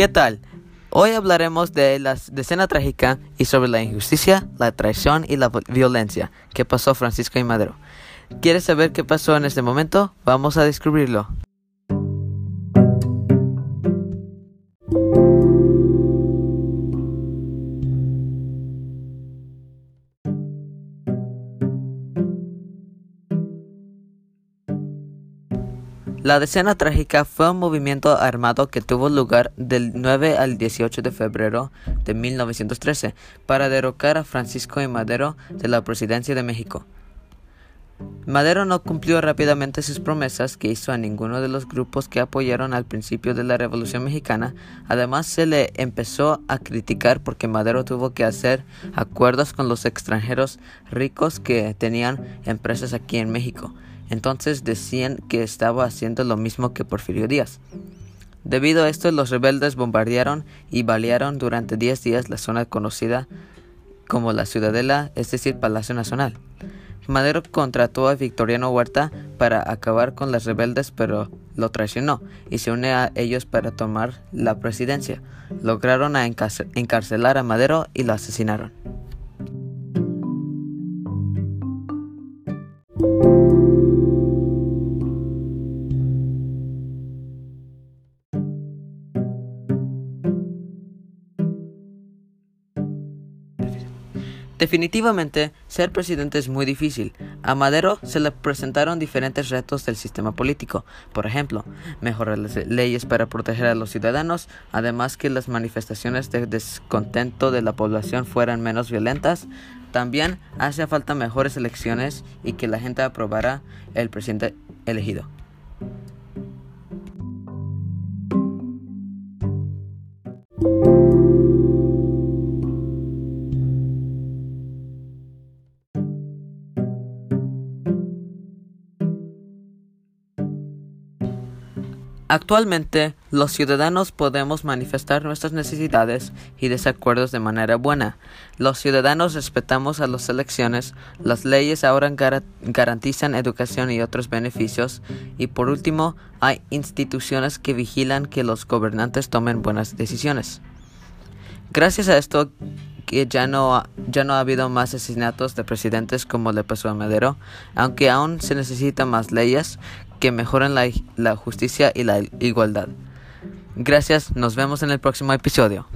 ¿Qué tal? Hoy hablaremos de la decena trágica y sobre la injusticia, la traición y la violencia que pasó Francisco y Madero. ¿Quieres saber qué pasó en este momento? Vamos a descubrirlo. La Decena Trágica fue un movimiento armado que tuvo lugar del 9 al 18 de febrero de 1913 para derrocar a Francisco y Madero de la presidencia de México. Madero no cumplió rápidamente sus promesas que hizo a ninguno de los grupos que apoyaron al principio de la Revolución Mexicana. Además, se le empezó a criticar porque Madero tuvo que hacer acuerdos con los extranjeros ricos que tenían empresas aquí en México. Entonces decían que estaba haciendo lo mismo que Porfirio Díaz. Debido a esto, los rebeldes bombardearon y balearon durante 10 días la zona conocida como la Ciudadela, es decir, Palacio Nacional. Madero contrató a Victoriano Huerta para acabar con los rebeldes, pero lo traicionó y se une a ellos para tomar la presidencia. Lograron encarcelar a Madero y lo asesinaron. Definitivamente, ser presidente es muy difícil. A Madero se le presentaron diferentes retos del sistema político, por ejemplo, mejorar las leyes para proteger a los ciudadanos, además que las manifestaciones de descontento de la población fueran menos violentas. También hace falta mejores elecciones y que la gente aprobara el presidente elegido. Actualmente, los ciudadanos podemos manifestar nuestras necesidades y desacuerdos de manera buena. Los ciudadanos respetamos a las elecciones, las leyes ahora garantizan educación y otros beneficios, y por último, hay instituciones que vigilan que los gobernantes tomen buenas decisiones. Gracias a esto, que ya no, ya no ha habido más asesinatos de presidentes como le pasó a Madero, aunque aún se necesitan más leyes que mejoren la, la justicia y la igualdad. Gracias, nos vemos en el próximo episodio.